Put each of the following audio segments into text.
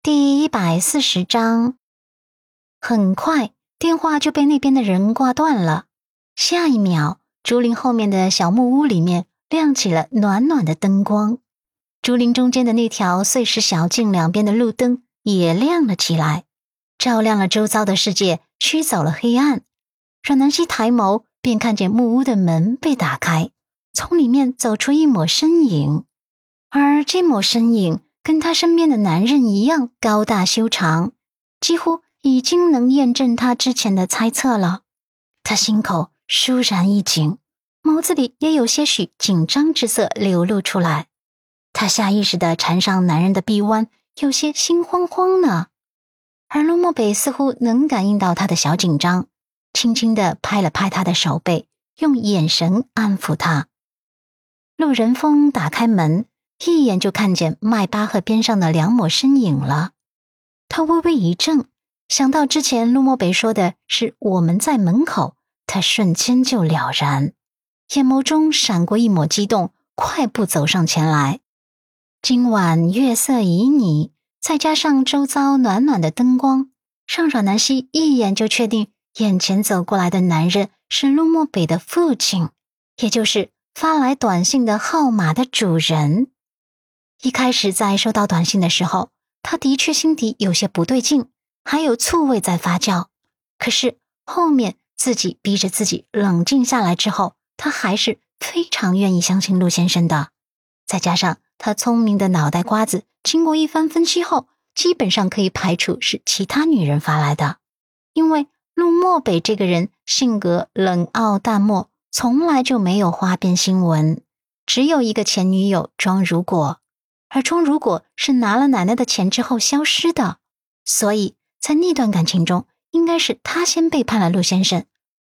第一百四十章，很快电话就被那边的人挂断了。下一秒，竹林后面的小木屋里面亮起了暖暖的灯光，竹林中间的那条碎石小径两边的路灯也亮了起来，照亮了周遭的世界，驱走了黑暗。阮南希抬眸，便看见木屋的门被打开，从里面走出一抹身影，而这抹身影。跟他身边的男人一样高大修长，几乎已经能验证他之前的猜测了。他心口倏然一紧，眸子里也有些许紧张之色流露出来。他下意识地缠上男人的臂弯，有些心慌慌呢。而陆漠北似乎能感应到他的小紧张，轻轻地拍了拍他的手背，用眼神安抚他。陆仁峰打开门。一眼就看见迈巴赫边上的两抹身影了，他微微一怔，想到之前陆漠北说的是我们在门口，他瞬间就了然，眼眸中闪过一抹激动，快步走上前来。今晚月色旖旎，再加上周遭暖暖的灯光，让阮南希一眼就确定眼前走过来的男人是陆漠北的父亲，也就是发来短信的号码的主人。一开始在收到短信的时候，他的确心底有些不对劲，还有醋味在发酵。可是后面自己逼着自己冷静下来之后，他还是非常愿意相信陆先生的。再加上他聪明的脑袋瓜子，经过一番分析后，基本上可以排除是其他女人发来的。因为陆漠北这个人性格冷傲淡漠，从来就没有花边新闻，只有一个前女友庄如果。而冲如果是拿了奶奶的钱之后消失的，所以在那段感情中，应该是他先背叛了陆先生。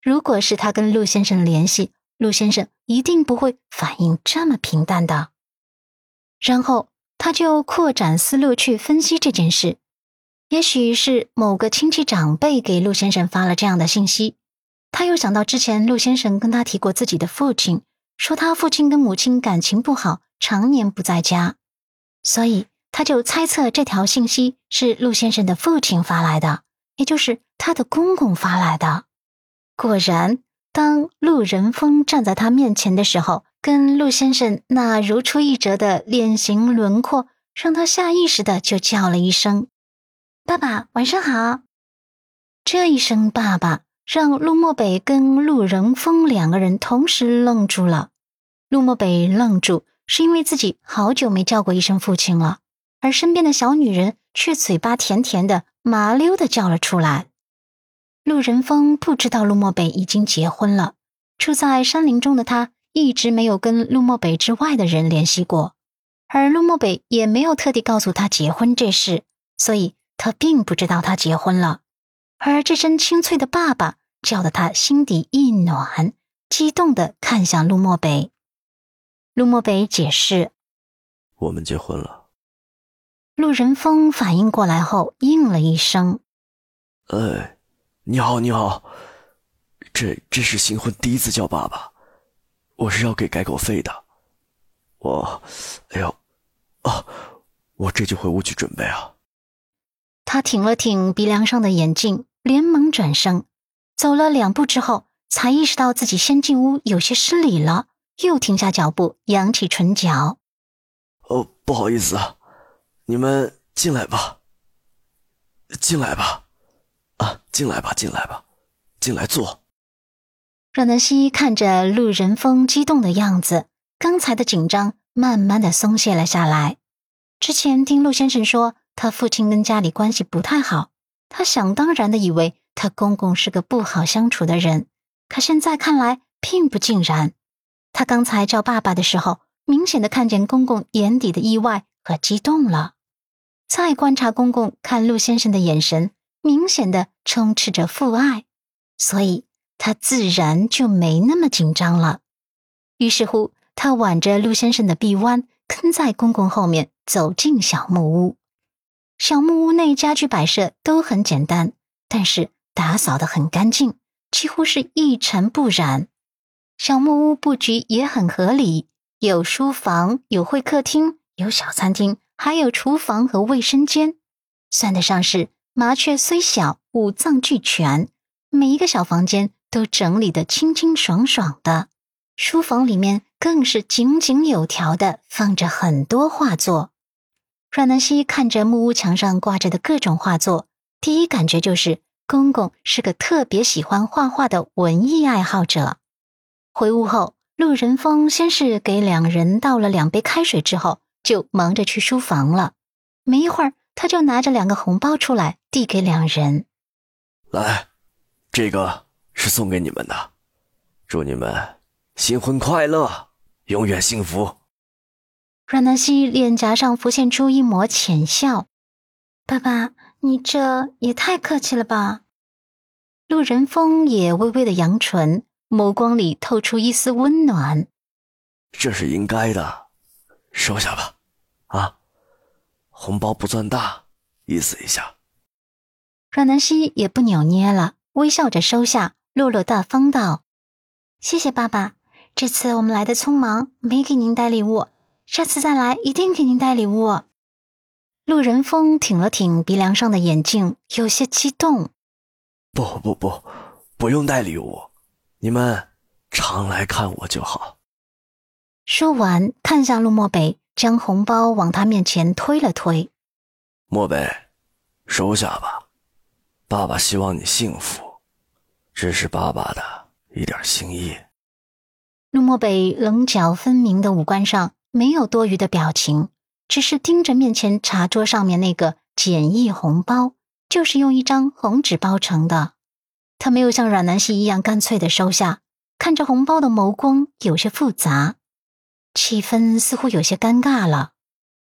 如果是他跟陆先生联系，陆先生一定不会反应这么平淡的。然后他就扩展思路去分析这件事，也许是某个亲戚长辈给陆先生发了这样的信息。他又想到之前陆先生跟他提过自己的父亲，说他父亲跟母亲感情不好，常年不在家。所以他就猜测这条信息是陆先生的父亲发来的，也就是他的公公发来的。果然，当陆仁峰站在他面前的时候，跟陆先生那如出一辙的脸型轮廓，让他下意识的就叫了一声：“爸爸，晚上好。”这一声“爸爸”让陆漠北跟陆仁峰两个人同时愣住了。陆漠北愣住。是因为自己好久没叫过一声父亲了，而身边的小女人却嘴巴甜甜的、麻溜的叫了出来。陆仁峰不知道陆漠北已经结婚了，住在山林中的他一直没有跟陆漠北之外的人联系过，而陆漠北也没有特地告诉他结婚这事，所以他并不知道他结婚了。而这声清脆的“爸爸”叫得他心底一暖，激动的看向陆漠北。陆漠北解释：“我们结婚了。”陆仁峰反应过来后应了一声：“哎，你好，你好，这这是新婚第一次叫爸爸，我是要给改口费的。我，哎呦，啊，我这就回屋去准备啊。”他挺了挺鼻梁上的眼镜，连忙转身，走了两步之后，才意识到自己先进屋有些失礼了。又停下脚步，扬起唇角。哦，不好意思啊，你们进来吧，进来吧，啊，进来吧，进来吧，进来坐。阮南希看着陆仁峰激动的样子，刚才的紧张慢慢的松懈了下来。之前听陆先生说他父亲跟家里关系不太好，他想当然的以为他公公是个不好相处的人，可现在看来并不尽然。他刚才叫爸爸的时候，明显的看见公公眼底的意外和激动了。再观察公公看陆先生的眼神，明显的充斥着父爱，所以他自然就没那么紧张了。于是乎，他挽着陆先生的臂弯，跟在公公后面走进小木屋。小木屋内家具摆设都很简单，但是打扫的很干净，几乎是一尘不染。小木屋布局也很合理，有书房，有会客厅，有小餐厅，还有厨房和卫生间。算得上是麻雀虽小，五脏俱全。每一个小房间都整理得清清爽爽的，书房里面更是井井有条的放着很多画作。阮南希看着木屋墙上挂着的各种画作，第一感觉就是公公是个特别喜欢画画的文艺爱好者。回屋后，陆仁峰先是给两人倒了两杯开水，之后就忙着去书房了。没一会儿，他就拿着两个红包出来，递给两人：“来。”这个是送给你们的，祝你们新婚快乐，永远幸福。阮南希脸颊上浮现出一抹浅笑：“爸爸，你这也太客气了吧？”陆仁峰也微微的扬唇，眸光里透出一丝温暖：“这是应该的，收下吧。啊，红包不算大，意思一下。”阮南希也不扭捏了。微笑着收下，落落大方道：“谢谢爸爸，这次我们来的匆忙，没给您带礼物，下次再来一定给您带礼物。”陆仁峰挺了挺鼻梁上的眼镜，有些激动：“不不不，不用带礼物，你们常来看我就好。”说完，看向陆漠北，将红包往他面前推了推：“漠北，收下吧。”爸爸希望你幸福，这是爸爸的一点心意。陆漠北棱角分明的五官上没有多余的表情，只是盯着面前茶桌上面那个简易红包，就是用一张红纸包成的。他没有像阮南希一样干脆的收下，看着红包的眸光有些复杂，气氛似乎有些尴尬了。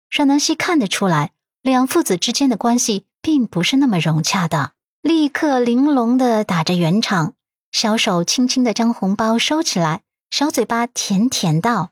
阮南希看得出来，两父子之间的关系并不是那么融洽的。立刻玲珑的打着圆场，小手轻轻的将红包收起来，小嘴巴甜甜道：“